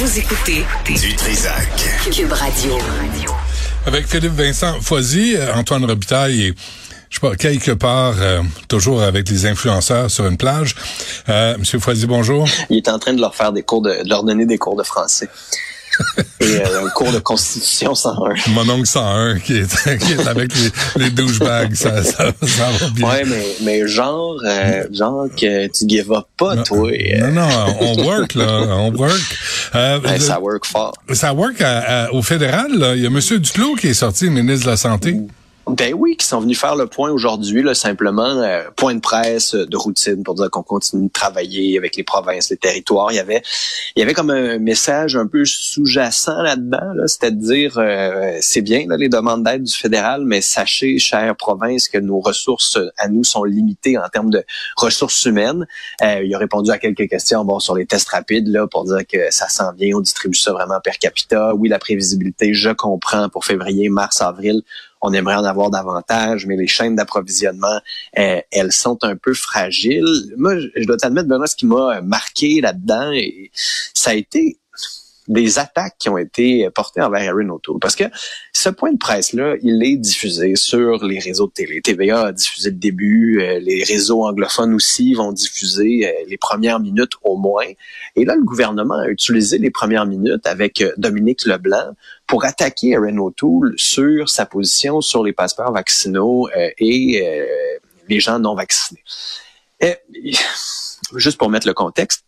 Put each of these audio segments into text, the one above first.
Vous écoutez Du Trisac. Cube Radio. Avec Philippe Vincent Foisy, euh, Antoine Robitaille et je sais pas, quelque part, euh, toujours avec les influenceurs sur une plage. Euh, Monsieur Foisy, bonjour. Il est en train de leur faire des cours de, de leur donner des cours de français. Et euh, un cours de constitution 101. Mon oncle 101 qui est, qui est avec les, les douchebags, ça, ça, ça va bien. Ouais, mais, mais genre, euh, genre que tu give up pas, toi. Non, non, on work, là, on work. Euh, ben, le- ça work fort. ça work à- à- au fédéral, là. Il y a Monsieur Duclos qui est sorti, ministre de la Santé. Ben oui, qui sont venus faire le point aujourd'hui, là, simplement, euh, point de presse euh, de routine pour dire qu'on continue de travailler avec les provinces, les territoires. Il y avait, il y avait comme un message un peu sous-jacent là-dedans, là, c'était de dire, euh, c'est bien là, les demandes d'aide du fédéral, mais sachez, chère province, que nos ressources à nous sont limitées en termes de ressources humaines. Euh, il a répondu à quelques questions, bon, sur les tests rapides, là, pour dire que ça s'en vient, on distribue ça vraiment per capita. Oui, la prévisibilité, je comprends pour février, mars, avril, on aimerait en avoir davantage, mais les chaînes d'approvisionnement, euh, elles sont un peu fragiles. Moi, je dois t'admettre, Benoît, ce qui m'a marqué là-dedans, et ça a été des attaques qui ont été portées envers Aaron O'Toole. Parce que ce point de presse-là, il est diffusé sur les réseaux de télé. TVA a diffusé le début, euh, les réseaux anglophones aussi vont diffuser euh, les premières minutes au moins. Et là, le gouvernement a utilisé les premières minutes avec euh, Dominique Leblanc pour attaquer Aaron O'Toole sur sa position sur les passeports vaccinaux euh, et euh, les gens non vaccinés. Et, juste pour mettre le contexte,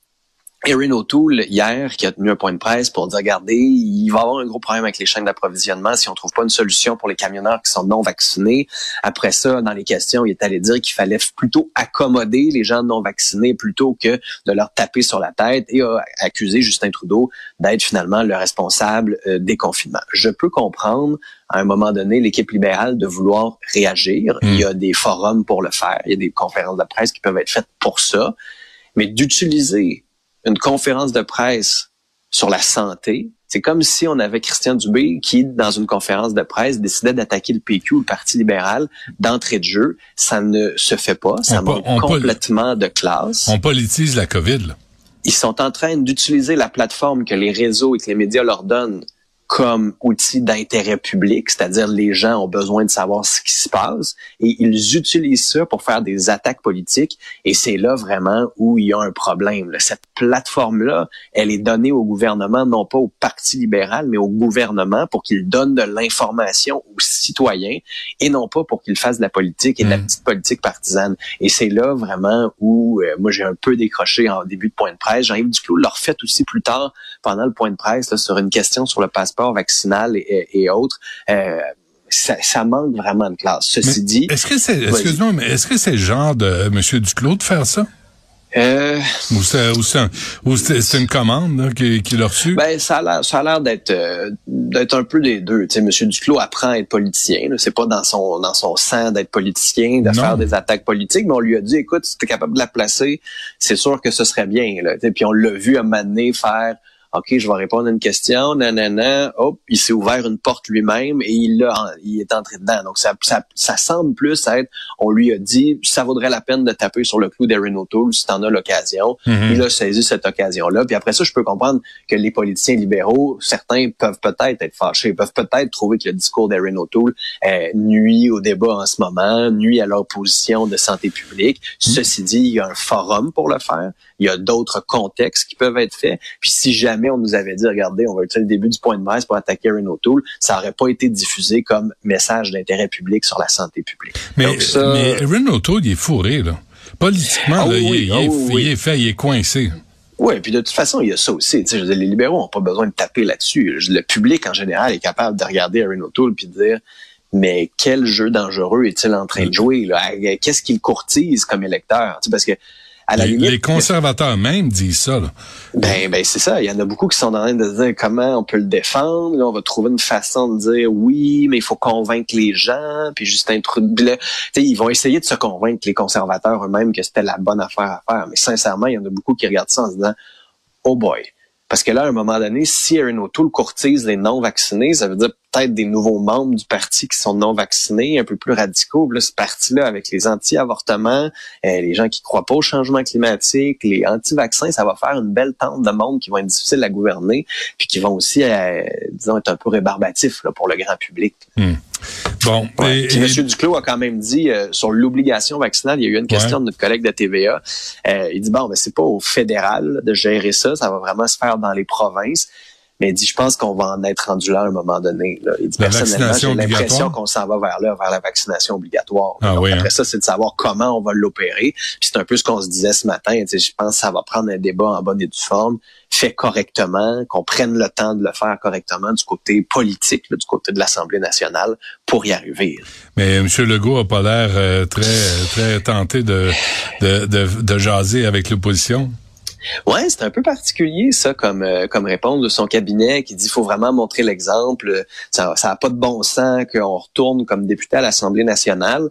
Erin O'Toole, hier, qui a tenu un point de presse pour dire, regardez, il va y avoir un gros problème avec les chaînes d'approvisionnement si on trouve pas une solution pour les camionneurs qui sont non vaccinés. Après ça, dans les questions, il est allé dire qu'il fallait plutôt accommoder les gens non vaccinés plutôt que de leur taper sur la tête et a accusé Justin Trudeau d'être finalement le responsable euh, des confinements. Je peux comprendre à un moment donné l'équipe libérale de vouloir réagir. Mm. Il y a des forums pour le faire. Il y a des conférences de presse qui peuvent être faites pour ça. Mais d'utiliser une conférence de presse sur la santé, c'est comme si on avait Christian Dubé qui, dans une conférence de presse, décidait d'attaquer le PQ, le Parti libéral, d'entrée de jeu. Ça ne se fait pas. Ça On manque on complètement de classe. On politise la COVID, là. Ils sont en train d'utiliser la plateforme que les réseaux et que les médias leur donnent comme outil d'intérêt public, c'est-à-dire les gens ont besoin de savoir ce qui se passe et ils utilisent ça pour faire des attaques politiques et c'est là vraiment où il y a un problème. Cette plateforme-là, elle est donnée au gouvernement, non pas au Parti libéral, mais au gouvernement pour qu'il donne de l'information aux citoyens et non pas pour qu'il fasse de la politique et de la Mm. petite politique partisane. Et c'est là vraiment où euh, moi j'ai un peu décroché en début de point de presse. Jean-Yves Duclos l'a refait aussi plus tard pendant le point de presse là, sur une question sur le passeport vaccinal et, autres. Euh, ça, ça manque vraiment de classe. Ceci Mais dit, Est-ce que c'est, excuse-moi, mais est-ce que c'est le genre de euh, Monsieur Duclos de faire ça? euh, Ou c'est, un- une commande, qu'il, qu'il a reçue? Ben, ça a l'air, d'être, euh, d'être un peu des deux. Tu sais, Monsieur Duclos apprend à être politicien. C'est pas dans son, dans son sang d'être politicien, de Non. faire des attaques politiques, mais on lui a dit, écoute, si t'es capable de la placer, c'est sûr que ce serait bien. Là. Tu Puis on l'a vu à donné faire, OK, je vais répondre à une question, nanana, hop, il s'est ouvert une porte lui-même et il l'a, il est entré dedans. Donc ça, ça, ça semble plus être, on lui a dit, ça vaudrait la peine de taper sur le clou d'Erin O'Toole si t'en as l'occasion. Mhm. Il a saisi cette occasion-là. Puis après ça, je peux comprendre que les politiciens libéraux, certains peuvent peut-être être fâchés, peuvent peut-être trouver que le discours d'Erin O'Toole euh, nuit au débat en ce moment, nuit à leur position de santé publique. Ceci dit, il y a un forum pour le faire. Il y a d'autres contextes qui peuvent être faits. Puis si jamais on nous avait dit, regardez, on va utiliser le début du point de presse pour attaquer Erin O'Toole, ça aurait pas été diffusé comme message d'intérêt public sur la santé publique. mais, Donc ça- mais Erin O'Toole, il est fourré, là. Politiquement, Ah là, il, est- il ah est, oui. il est fait, il est coincé. Oui, puis de toute façon, il y a ça aussi. Tu sais, je veux dire, les libéraux n'ont pas besoin de taper là-dessus. Le public, en général, est capable de regarder Erin O'Toole puis de dire mais quel jeu dangereux est-il en train de jouer? là? Qu'est-ce qu'il courtise comme électeur? Tu sais, parce que à la Les, limite, les conservateurs même disent ça, là. ben, ben c'est ça. Il y en a beaucoup qui sont en train de se dire comment on peut le défendre. Là, on va trouver une façon de dire oui, mais il faut convaincre les gens. Puis Justin Trudeau, ils vont essayer de se convaincre les conservateurs eux-mêmes que c'était la bonne affaire à faire. Mais sincèrement, il y en a beaucoup qui regardent ça en se disant oh boy. Parce que là, à un moment donné, si Erin O'Toole courtise les non-vaccinés, ça veut dire peut-être des nouveaux membres du parti qui sont non vaccinés, un peu plus radicaux. Là, ce parti-là, avec les anti-avortements, euh, les gens qui croient pas au changement climatique, les anti-vaccins, ça va faire une belle tente de monde qui vont être difficiles à gouverner, puis qui vont aussi, euh, disons, être un peu rébarbatifs là, pour le grand public. Hmm. Bon. et, M. Duclos a quand même dit euh, sur l'obligation vaccinale, il y a eu une question de notre collègue de TVA. il dit bon, mais c'est pas au fédéral de gérer ça, ça va vraiment se faire dans les provinces. Mais il dit, je pense qu'on va en être rendu là à un moment donné. Là. Il dit, personnellement, j'ai l'impression qu'on s'en va vers là, vers la vaccination obligatoire. Ah, oui, après hein? ça, c'est de savoir comment on va l'opérer. c'est un peu ce qu'on se disait ce matin. Je pense que ça va prendre un débat en bonne et due forme, fait correctement, qu'on prenne le temps de le faire correctement du côté politique, du côté de l'Assemblée nationale, pour y arriver. Mais M. Legault a pas l'air euh, très très tenté de, de, de, de jaser avec l'opposition. Ouais, c'est un peu particulier ça comme euh, comme réponse de son cabinet qui dit faut vraiment montrer l'exemple. Ça ça a pas de bon sens qu'on retourne comme député à l'Assemblée nationale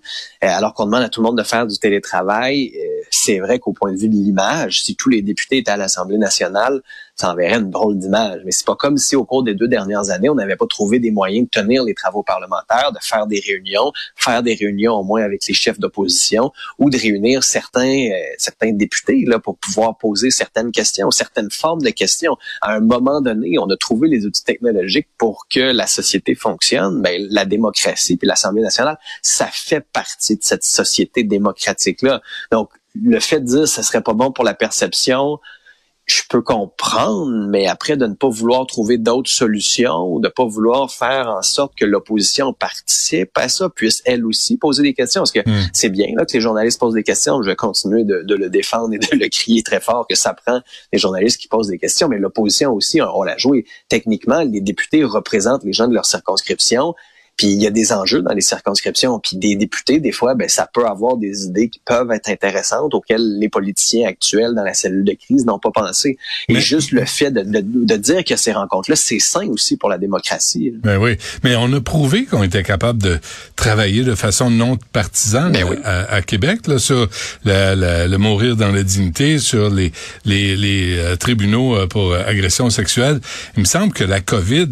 euh, alors qu'on demande à tout le monde de faire du télétravail. Euh, c'est vrai qu'au point de vue de l'image, si tous les députés étaient à l'Assemblée nationale, ça enverrait une drôle d'image. Mais c'est pas comme si au cours des deux dernières années, on n'avait pas trouvé des moyens de tenir les travaux parlementaires, de faire des réunions, faire des réunions au moins avec les chefs d'opposition ou de réunir certains euh, certains députés là pour pouvoir poser certaines questions, certaines formes de questions. À un moment donné, on a trouvé les outils technologiques pour que la société fonctionne. Ben, la démocratie puis l'Assemblée nationale, ça fait partie de cette société démocratique là. Donc le fait de dire que ce serait pas bon pour la perception, je peux comprendre, mais après de ne pas vouloir trouver d'autres solutions ou de pas vouloir faire en sorte que l'opposition participe à ça, puisse elle aussi poser des questions. Parce que hmm. c'est bien là, que les journalistes posent des questions. Je vais continuer de, le défendre et de le crier très fort que ça prend des journalistes qui posent des questions, mais l'opposition aussi a un rôle à jouer. Techniquement, les députés représentent les gens de leur circonscription. Puis il y a des enjeux dans les circonscriptions. Puis des députés, des fois, ben, ça peut avoir des idées qui peuvent être intéressantes auxquelles les politiciens actuels dans la cellule de crise n'ont pas pensé. Et juste le fait de, de, de dire que ces rencontres-là, c'est sain aussi pour la démocratie. Ben oui, mais on a prouvé qu'on était capable de travailler de façon non partisane ben à, Québec là, sur le mourir dans la dignité, sur les, les, les euh, tribunaux euh, pour agression sexuelle. Il me semble que la COVID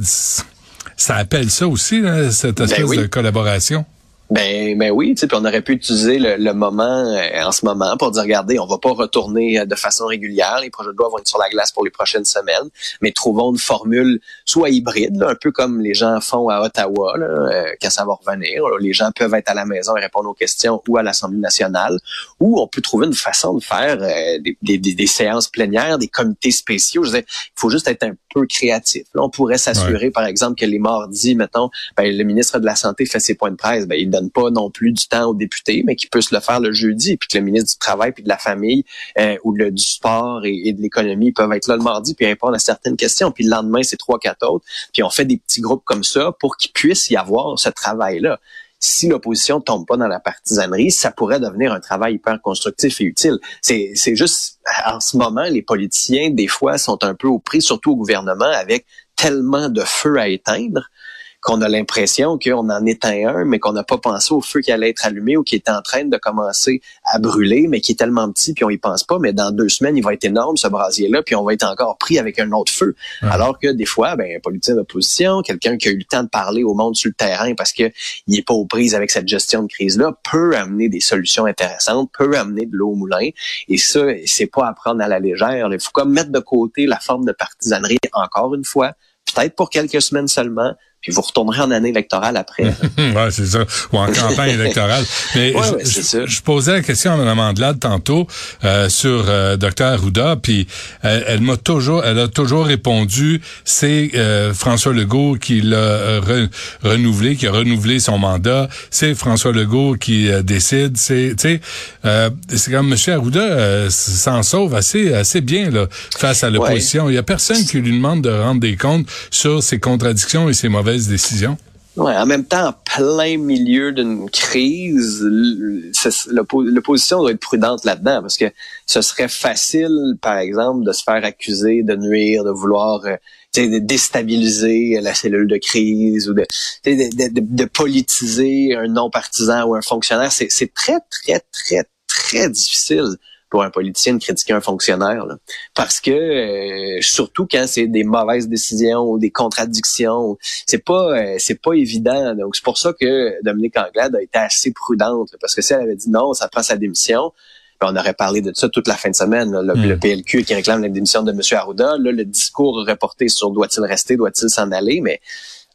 ça appelle ça aussi, cette ben espèce de collaboration? Ben, ben oui, tu sais, on aurait pu utiliser le, moment euh, en ce moment pour dire, regardez, on va pas retourner euh, de façon régulière, les projets de loi vont être sur la glace pour les prochaines semaines, mais trouvons une formule soit hybride, un peu comme les gens font à Ottawa, là, euh, quand ça va revenir. les gens peuvent être à la maison et répondre aux questions ou à l'Assemblée nationale, ou on peut trouver une façon de faire des, des, des, séances plénières, des comités spéciaux. Je il faut juste être un peu créatif. Là, on pourrait s'assurer, par exemple, que les mardis, mettons, ben, le ministre de la Santé fait ses points de presse, ben, il pas non plus du temps aux députés, mais qui puisse le faire le jeudi, puis que le ministre du Travail puis de la Famille euh, ou le, du Sport et, de l'Économie peuvent être là le mardi puis répondre à certaines questions. Puis le lendemain, c'est trois, quatre autres. Puis on fait des petits groupes comme ça pour qu'il puisse y avoir ce travail-là si l'opposition tombe pas dans la partisanerie, ça pourrait devenir un travail hyper constructif et utile. C'est, c'est juste, en ce moment, les politiciens, des fois, sont un peu au prix, surtout au gouvernement, avec tellement de feu à éteindre qu'on a l'impression qu'on en éteint un, mais qu'on n'a pas pensé au feu qui allait être allumé ou qui est en train de commencer à brûler, mais qui est tellement petit, puis on y pense pas, mais dans deux semaines, il va être énorme, ce brasier-là, puis on va être encore pris avec un autre feu. Alors que des fois, ben, un politicien d'opposition, quelqu'un qui a eu le temps de parler au monde sur le terrain parce qu'il n'est pas aux prises avec cette gestion de crise-là, peut amener des solutions intéressantes, peut amener de l'eau au moulin. Et ça, c'est pas à prendre à la légère. Il faut comme mettre de côté la forme de partisanerie encore une fois, peut-être pour quelques semaines seulement, puis vous retournerez en année électorale après. ouais, c'est ça. Ou en campagne électorale. Mais je, je, posais la question à Mme Andelade tantôt euh, sur euh, Dr Arruda, puis elle, m'a toujours, elle a toujours répondu, c'est euh, François Legault qui l'a euh, renouvelé, qui a renouvelé son mandat. C'est François Legault qui décide. C'est, tu sais, c'est comme M. Arruda s'en sauve assez, assez bien là face à l'opposition. Il y a personne qui lui demande de rendre des comptes sur ses contradictions et ses décision? En même temps, en plein milieu d'une crise, l'opposition doit être prudente là-dedans parce que ce serait facile, par exemple, de se faire accuser de nuire, de vouloir euh, déstabiliser la cellule de crise ou de, de, politiser un non-partisan ou un fonctionnaire. C'est très, très, très, très difficile pour un politicien de critiquer un fonctionnaire. Parce que euh, surtout quand c'est des mauvaises décisions ou des contradictions, c'est pas euh, c'est pas évident. Donc c'est pour ça que Dominique Anglade a été assez prudente. Parce que si elle avait dit non, ça prend sa démission, ben, on aurait parlé de ça toute la fin de semaine. Le, le, hmm. PLQ qui réclame la démission de M. Arruda. Là, le discours aurait porté sur doit-il rester, doit-il s'en aller, mais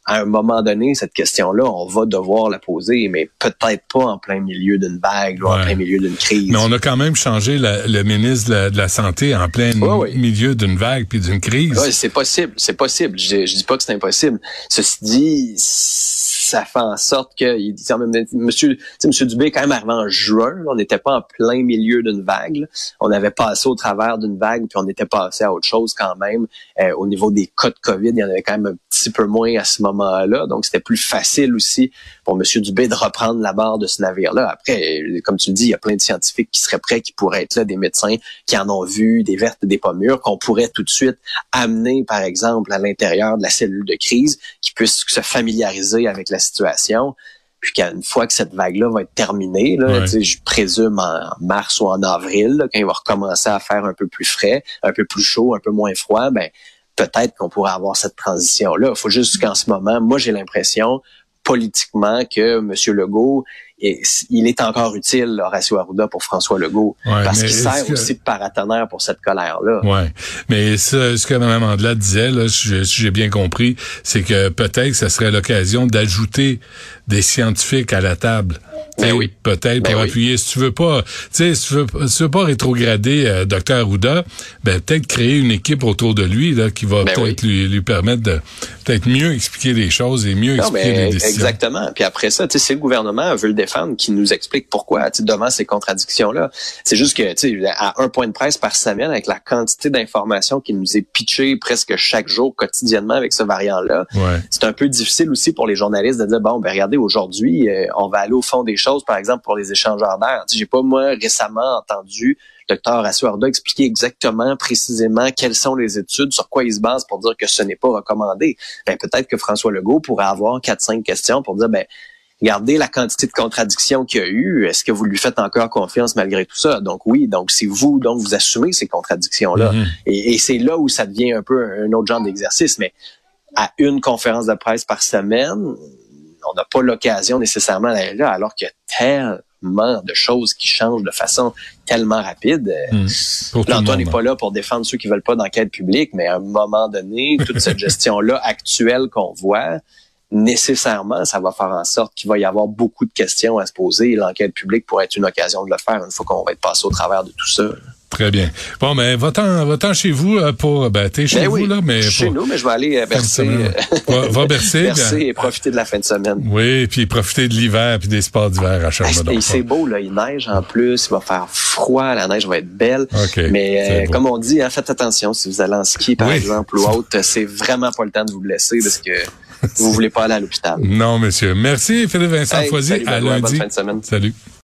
à un moment donné, cette question-là, on va devoir la poser, mais peut-être pas en plein milieu d'une vague ou en plein milieu d'une crise. Mais on a quand même changé le ministre de la, Santé en plein milieu d'une vague puis d'une crise. Oui, c'est possible, c'est possible. Je, je dis pas que c'est impossible. Ceci dit, ça fait en sorte que il dit monsieur monsieur Dubé quand même arrivé en juin, on n'était pas en plein milieu d'une vague, on avait passé au travers d'une vague puis on était passé à autre chose quand même. Euh, au niveau des cas de Covid, il y en avait quand même un petit peu moins à ce moment-là, donc c'était plus facile aussi pour monsieur Dubé de reprendre la barre de ce navire-là. Après comme tu le dis, il y a plein de scientifiques qui seraient prêts qui pourraient être là, des médecins qui en ont vu des vertes et des pas mûres qu'on pourrait tout de suite amener par exemple à l'intérieur de la cellule de crise qui puissent se familiariser avec la la situation. Puis qu'une fois que cette vague-là va être terminée, là, je présume en mars ou en avril, quand il va recommencer à faire un peu plus frais, un peu plus chaud, un peu moins froid, ben peut-être qu'on pourrait avoir cette transition-là. Il faut juste qu'en ce moment, moi j'ai l'impression politiquement que M. Legault et il est encore utile, Horacio Arruda, pour François Legault, parce qu'il sert aussi de paratonnerre pour cette colère-là. Ouais, mais ce, ce que Mme Andelade disait, là, si j'ai bien compris, c'est que peut-être que ce serait l'occasion d'ajouter des scientifiques à la table. Ben oui. Peut-être ben pour appuyer. Si tu veux pas, tu sais, si tu veux, tu veux pas rétrograder euh, Dr Arruda, ben peut-être créer une équipe autour de lui là qui va ben peut-être lui, lui permettre de peut-être mieux expliquer les choses et mieux expliquer les décisions. Exactement. Puis après ça, tu sais, si le gouvernement veut le défendre, qui nous explique pourquoi, devant ces contradictions-là. C'est juste que, tu sais, à un point de presse par semaine, avec la quantité d'informations qui nous est pitchée presque chaque jour, quotidiennement avec ce variant-là, c'est un peu difficile aussi pour les journalistes de dire, bon, ben regardez, aujourd'hui, euh, on va aller au fond des choses, par exemple, pour les échangeurs d'air. J'ai pas, moi, récemment entendu docteur Arda expliquer exactement, précisément quelles sont les études, sur quoi il se base pour dire que ce n'est pas recommandé. Ben, peut-être que François Legault pourrait avoir quatre, cinq questions pour dire, ben, regardez la quantité de contradictions qu'il y a eu. Est-ce que vous lui faites encore confiance malgré tout ça? Donc oui, donc c'est vous, donc vous assumez ces contradictions-là. Mm-hmm. Et, c'est là où ça devient un peu un autre genre d'exercice. Mais à une conférence de presse par semaine, on n'a pas l'occasion nécessairement d'aller là, alors qu'il y a tellement de choses qui changent de façon tellement rapide. Hmm. L'Antoine n'est pas là pour défendre ceux qui veulent pas d'enquête publique, mais à un moment donné, toute cette gestion-là actuelle qu'on voit, nécessairement, ça va faire en sorte qu'il va y avoir beaucoup de questions à se poser et l'enquête publique pourrait être une occasion de le faire une fois qu'on va être passé au travers de tout ça. Très bien. Bon, mais va-t'en, va chez vous euh, pour, ben, t'es chez ben vous, là, mais. Chez nous, mais je vais aller euh, bercer. Va, va bercer. bercer et profiter de la fin de semaine. Oui, puis profiter de l'hiver puis des sports d'hiver à Chamonix. c'est beau, là. Il neige en plus. Il va faire froid. La neige va être belle. mais, euh, comme on dit, hein, faites attention si vous allez en ski, par exemple, ou autre. C'est vraiment pas le temps de vous blesser parce que vous voulez pas aller à l'hôpital. Non, monsieur. Merci, Philippe Vincent Foisy. à lundi. Bonne fin de semaine. Salut.